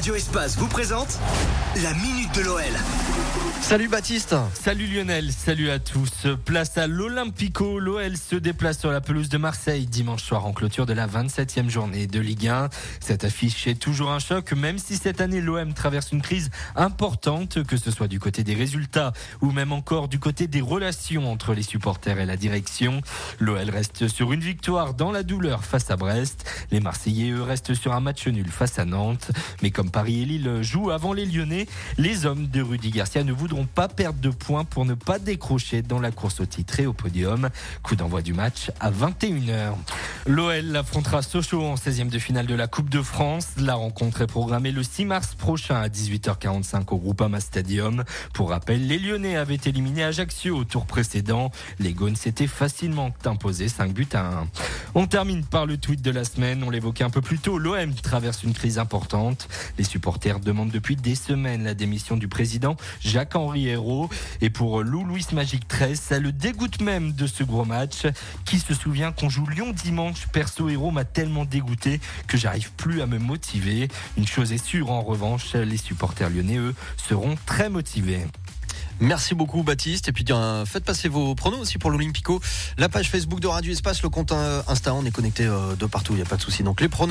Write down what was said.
Radio Espace vous présente la Minute de l'OL. Salut Baptiste Salut Lionel, salut à tous. Place à l'Olympico, l'OL se déplace sur la pelouse de Marseille dimanche soir en clôture de la 27e journée de Ligue 1. Cette affiche est toujours un choc, même si cette année l'OM traverse une crise importante, que ce soit du côté des résultats ou même encore du côté des relations entre les supporters et la direction. L'OL reste sur une victoire dans la douleur face à Brest. Les Marseillais, eux, restent sur un match nul face à Nantes. Mais comme Paris et Lille jouent avant les Lyonnais, les hommes de Rudy Garcia ne voudront pas perdre de points pour ne pas décrocher dans la course au titre et au podium. Coup d'envoi du match à 21h. L'OL affrontera Sochaux en 16e de finale de la Coupe de France. La rencontre est programmée le 6 mars prochain à 18h45 au Groupama Stadium. Pour rappel, les Lyonnais avaient éliminé Ajaccio au tour précédent. Les Gaunes s'étaient facilement imposés 5 buts à 1. On termine par le tweet de la semaine. On l'évoquait un peu plus tôt. L'OM traverse une crise importante. Les supporters demandent depuis des semaines la démission du président Jacques-Henri Hérault. Et pour Lou Louis Magic 13, ça le dégoûte même de ce gros match. Qui se souvient qu'on joue Lyon dimanche? Perso Hérault m'a tellement dégoûté que j'arrive plus à me motiver. Une chose est sûre en revanche, les supporters lyonnais, eux, seront très motivés. Merci beaucoup Baptiste. Et puis euh, faites passer vos pronos aussi pour l'Olympico. La page Facebook de Radio Espace, le compte euh, Insta, on est connecté euh, de partout, il n'y a pas de souci. Donc les pronos.